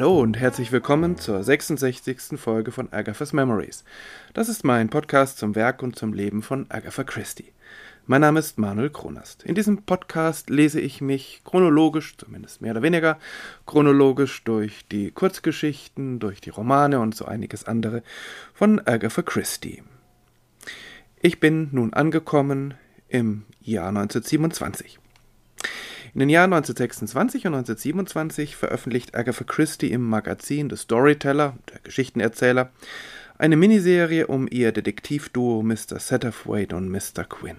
Hallo und herzlich willkommen zur 66. Folge von Agatha's Memories. Das ist mein Podcast zum Werk und zum Leben von Agatha Christie. Mein Name ist Manuel Kronast. In diesem Podcast lese ich mich chronologisch, zumindest mehr oder weniger, chronologisch durch die Kurzgeschichten, durch die Romane und so einiges andere von Agatha Christie. Ich bin nun angekommen im Jahr 1927. In den Jahren 1926 und 1927 veröffentlicht Agatha Christie im Magazin The Storyteller, der Geschichtenerzähler, eine Miniserie um ihr Detektivduo Mr. Satterthwaite und Mr. Quinn.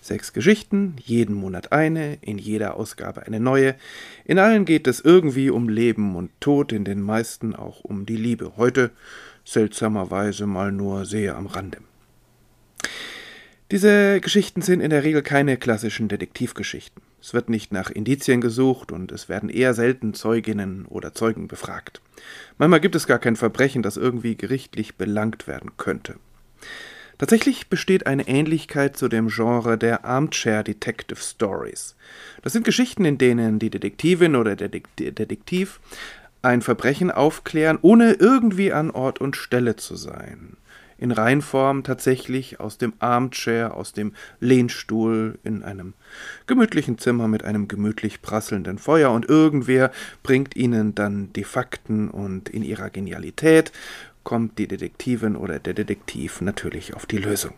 Sechs Geschichten, jeden Monat eine, in jeder Ausgabe eine neue. In allen geht es irgendwie um Leben und Tod, in den meisten auch um die Liebe. Heute seltsamerweise mal nur sehr am Rande. Diese Geschichten sind in der Regel keine klassischen Detektivgeschichten. Es wird nicht nach Indizien gesucht und es werden eher selten Zeuginnen oder Zeugen befragt. Manchmal gibt es gar kein Verbrechen, das irgendwie gerichtlich belangt werden könnte. Tatsächlich besteht eine Ähnlichkeit zu dem Genre der Armchair Detective Stories. Das sind Geschichten, in denen die Detektivin oder der Detektiv ein Verbrechen aufklären, ohne irgendwie an Ort und Stelle zu sein. In Reinform tatsächlich aus dem Armchair, aus dem Lehnstuhl, in einem gemütlichen Zimmer mit einem gemütlich prasselnden Feuer und irgendwer bringt ihnen dann die Fakten und in ihrer Genialität kommt die Detektivin oder der Detektiv natürlich auf die Lösung.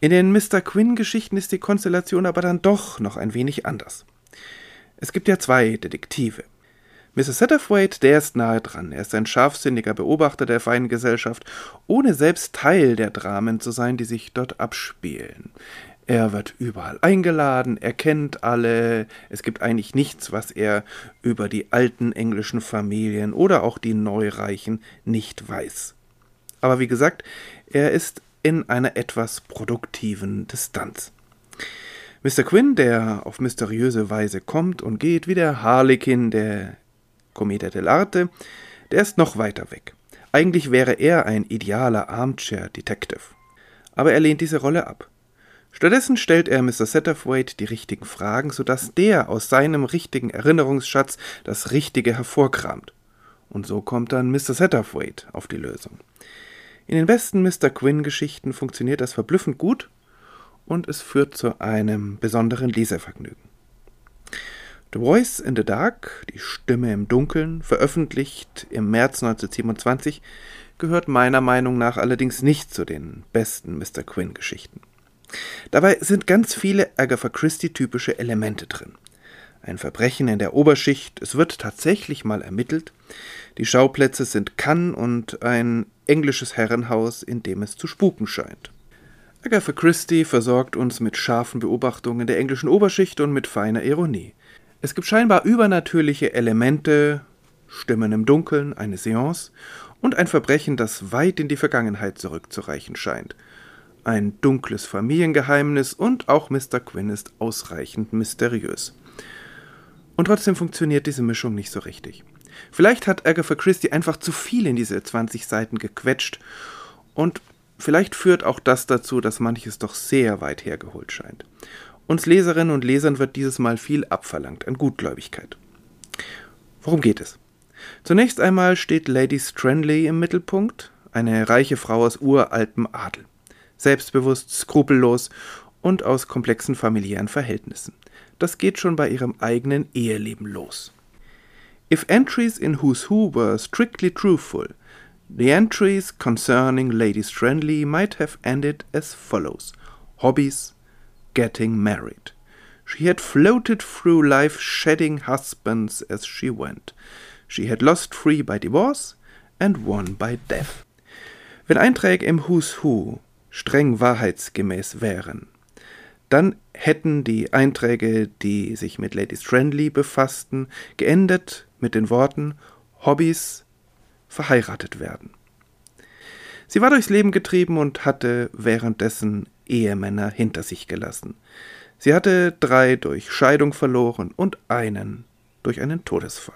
In den Mr. Quinn-Geschichten ist die Konstellation aber dann doch noch ein wenig anders. Es gibt ja zwei Detektive. Mr. Satterthwaite, der ist nahe dran. Er ist ein scharfsinniger Beobachter der feinen Gesellschaft, ohne selbst Teil der Dramen zu sein, die sich dort abspielen. Er wird überall eingeladen, er kennt alle, es gibt eigentlich nichts, was er über die alten englischen Familien oder auch die Neureichen nicht weiß. Aber wie gesagt, er ist in einer etwas produktiven Distanz. Mr. Quinn, der auf mysteriöse Weise kommt und geht, wie der Harlekin der Commedia dell'arte, der ist noch weiter weg. Eigentlich wäre er ein idealer Armchair Detective. Aber er lehnt diese Rolle ab. Stattdessen stellt er Mr. Satterthwaite die richtigen Fragen, sodass der aus seinem richtigen Erinnerungsschatz das Richtige hervorkramt. Und so kommt dann Mr. Satterthwaite auf die Lösung. In den besten Mr. Quinn-Geschichten funktioniert das verblüffend gut und es führt zu einem besonderen Lesevergnügen. The Voice in the Dark, die Stimme im Dunkeln, veröffentlicht im März 1927, gehört meiner Meinung nach allerdings nicht zu den besten Mr. Quinn-Geschichten. Dabei sind ganz viele Agatha Christie-typische Elemente drin. Ein Verbrechen in der Oberschicht, es wird tatsächlich mal ermittelt. Die Schauplätze sind Cannes und ein englisches Herrenhaus, in dem es zu spuken scheint. Agatha Christie versorgt uns mit scharfen Beobachtungen der englischen Oberschicht und mit feiner Ironie. Es gibt scheinbar übernatürliche Elemente, Stimmen im Dunkeln, eine Seance und ein Verbrechen, das weit in die Vergangenheit zurückzureichen scheint ein dunkles Familiengeheimnis und auch Mr. Quinn ist ausreichend mysteriös. Und trotzdem funktioniert diese Mischung nicht so richtig. Vielleicht hat Agatha Christie einfach zu viel in diese 20 Seiten gequetscht und vielleicht führt auch das dazu, dass manches doch sehr weit hergeholt scheint. Uns Leserinnen und Lesern wird dieses Mal viel abverlangt an Gutgläubigkeit. Worum geht es? Zunächst einmal steht Lady Stranley im Mittelpunkt, eine reiche Frau aus uraltem Adel selbstbewusst, skrupellos und aus komplexen familiären Verhältnissen. Das geht schon bei ihrem eigenen Eheleben los. If entries in Who's Who were strictly truthful, the entries concerning Lady Stranley might have ended as follows Hobbies, getting married. She had floated through life shedding husbands as she went. She had lost three by divorce and one by death. Wenn Einträge im Who's Who streng wahrheitsgemäß wären, dann hätten die Einträge, die sich mit Lady Strandley befassten, geendet mit den Worten Hobbys verheiratet werden. Sie war durchs Leben getrieben und hatte währenddessen Ehemänner hinter sich gelassen. Sie hatte drei durch Scheidung verloren und einen durch einen Todesfall.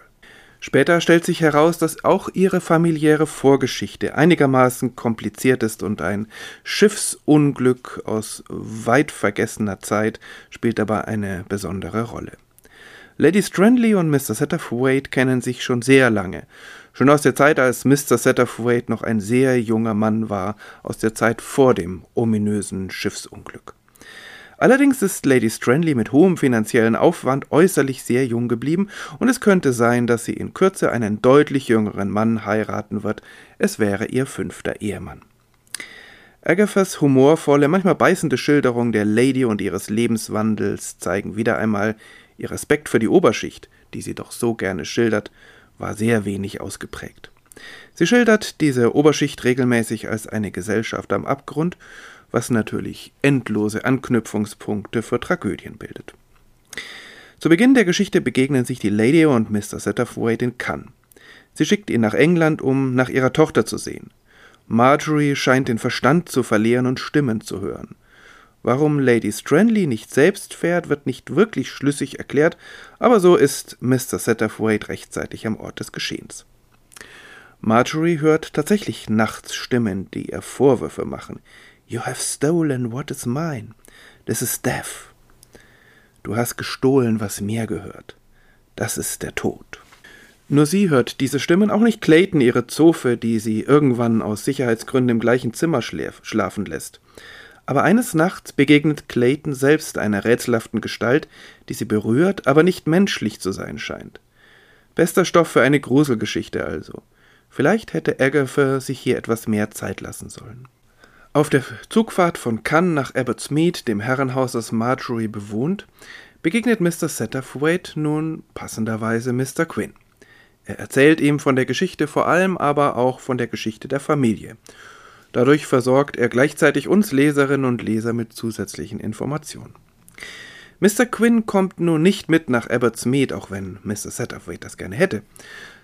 Später stellt sich heraus, dass auch ihre familiäre Vorgeschichte einigermaßen kompliziert ist und ein Schiffsunglück aus weit vergessener Zeit spielt dabei eine besondere Rolle. Lady Strandley und Mr. Satterthwaite kennen sich schon sehr lange. Schon aus der Zeit, als Mr. Satterthwaite noch ein sehr junger Mann war, aus der Zeit vor dem ominösen Schiffsunglück. Allerdings ist Lady Strandley mit hohem finanziellen Aufwand äußerlich sehr jung geblieben und es könnte sein, dass sie in Kürze einen deutlich jüngeren Mann heiraten wird. Es wäre ihr fünfter Ehemann. Agathas humorvolle, manchmal beißende Schilderung der Lady und ihres Lebenswandels zeigen wieder einmal, Ihr Respekt für die Oberschicht, die sie doch so gerne schildert, war sehr wenig ausgeprägt. Sie schildert diese Oberschicht regelmäßig als eine Gesellschaft am Abgrund, was natürlich endlose Anknüpfungspunkte für Tragödien bildet. Zu Beginn der Geschichte begegnen sich die Lady und Mr. Satterthwaite in Cannes. Sie schickt ihn nach England, um nach ihrer Tochter zu sehen. Marjorie scheint den Verstand zu verlieren und Stimmen zu hören. Warum Lady Stranley nicht selbst fährt, wird nicht wirklich schlüssig erklärt, aber so ist Mr. Satterthwaite rechtzeitig am Ort des Geschehens. Marjorie hört tatsächlich nachts Stimmen, die ihr Vorwürfe machen. You have stolen what is mine. This is death. Du hast gestohlen, was mir gehört. Das ist der Tod. Nur sie hört diese Stimmen, auch nicht Clayton, ihre Zofe, die sie irgendwann aus Sicherheitsgründen im gleichen Zimmer schlafen lässt. Aber eines Nachts begegnet Clayton selbst einer rätselhaften Gestalt, die sie berührt, aber nicht menschlich zu sein scheint. Bester Stoff für eine Gruselgeschichte also. Vielleicht hätte Agatha sich hier etwas mehr Zeit lassen sollen. Auf der Zugfahrt von Cannes nach Abbotsmead, dem Herrenhaus, das Marjorie bewohnt, begegnet Mr. Satterthwaite nun passenderweise Mr. Quinn. Er erzählt ihm von der Geschichte, vor allem aber auch von der Geschichte der Familie Dadurch versorgt er gleichzeitig uns Leserinnen und Leser mit zusätzlichen Informationen. Mr. Quinn kommt nun nicht mit nach Abbotsmead, auch wenn Mr. Satterthwaite das gerne hätte,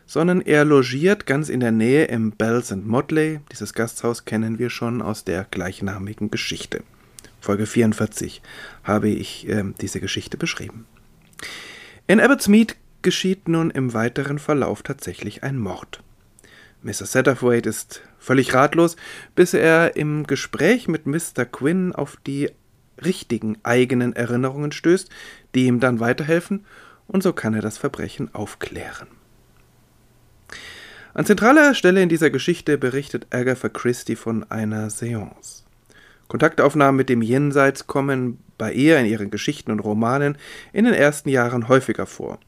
sondern er logiert ganz in der Nähe im Bells and Motley. Dieses Gasthaus kennen wir schon aus der gleichnamigen Geschichte. Folge 44 habe ich äh, diese Geschichte beschrieben. In Abbotsmead geschieht nun im weiteren Verlauf tatsächlich ein Mord. Mr. Satterthwaite ist völlig ratlos, bis er im Gespräch mit Mr. Quinn auf die richtigen eigenen Erinnerungen stößt, die ihm dann weiterhelfen, und so kann er das Verbrechen aufklären. An zentraler Stelle in dieser Geschichte berichtet Agatha Christie von einer Seance. Kontaktaufnahmen mit dem Jenseits kommen bei ihr in ihren Geschichten und Romanen in den ersten Jahren häufiger vor.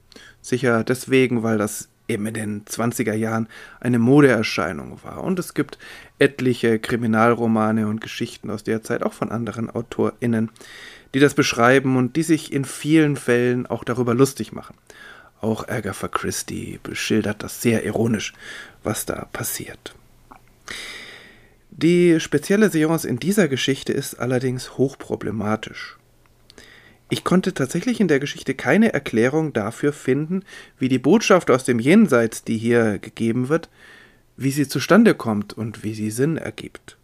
Sicher deswegen, weil das eben in den 20er Jahren eine Modeerscheinung war. Und es gibt etliche Kriminalromane und Geschichten aus der Zeit, auch von anderen AutorInnen, die das beschreiben und die sich in vielen Fällen auch darüber lustig machen. Auch Agatha Christie beschildert das sehr ironisch, was da passiert. Die spezielle Seance in dieser Geschichte ist allerdings hochproblematisch. Ich konnte tatsächlich in der Geschichte keine Erklärung dafür finden, wie die Botschaft aus dem Jenseits, die hier gegeben wird, wie sie zustande kommt und wie sie Sinn ergibt.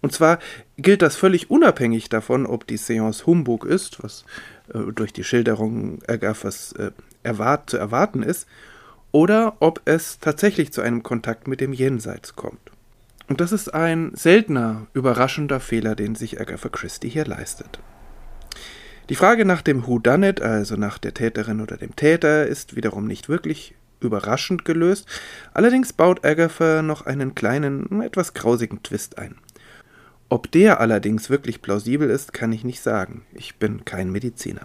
Und zwar gilt das völlig unabhängig davon, ob die Seance Humbug ist, was äh, durch die Schilderung Agathas äh, erwart zu erwarten ist, oder ob es tatsächlich zu einem Kontakt mit dem Jenseits kommt. Und das ist ein seltener, überraschender Fehler, den sich Agatha Christie hier leistet. Die Frage nach dem Whodunit, also nach der Täterin oder dem Täter, ist wiederum nicht wirklich überraschend gelöst. Allerdings baut Agatha noch einen kleinen, etwas grausigen Twist ein. Ob der allerdings wirklich plausibel ist, kann ich nicht sagen. Ich bin kein Mediziner.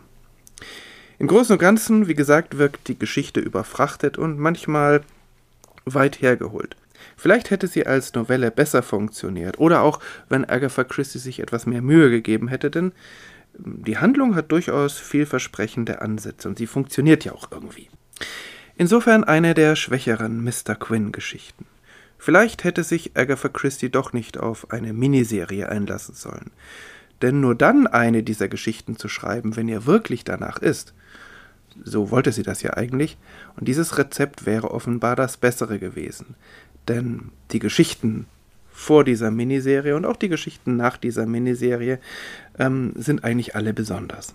Im Großen und Ganzen, wie gesagt, wirkt die Geschichte überfrachtet und manchmal weit hergeholt. Vielleicht hätte sie als Novelle besser funktioniert oder auch, wenn Agatha Christie sich etwas mehr Mühe gegeben hätte, denn die Handlung hat durchaus vielversprechende Ansätze und sie funktioniert ja auch irgendwie. Insofern eine der schwächeren Mr. Quinn-Geschichten. Vielleicht hätte sich Agatha Christie doch nicht auf eine Miniserie einlassen sollen. Denn nur dann eine dieser Geschichten zu schreiben, wenn ihr wirklich danach ist, so wollte sie das ja eigentlich, und dieses Rezept wäre offenbar das bessere gewesen. Denn die Geschichten vor dieser Miniserie und auch die Geschichten nach dieser Miniserie ähm, sind eigentlich alle besonders.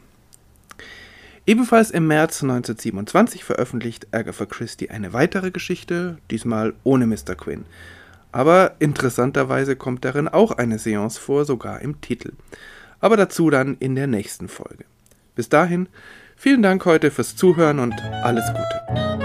Ebenfalls im März 1927 veröffentlicht Agatha Christie eine weitere Geschichte, diesmal ohne Mr. Quinn. Aber interessanterweise kommt darin auch eine Seance vor, sogar im Titel. Aber dazu dann in der nächsten Folge. Bis dahin Vielen Dank heute fürs Zuhören und alles Gute.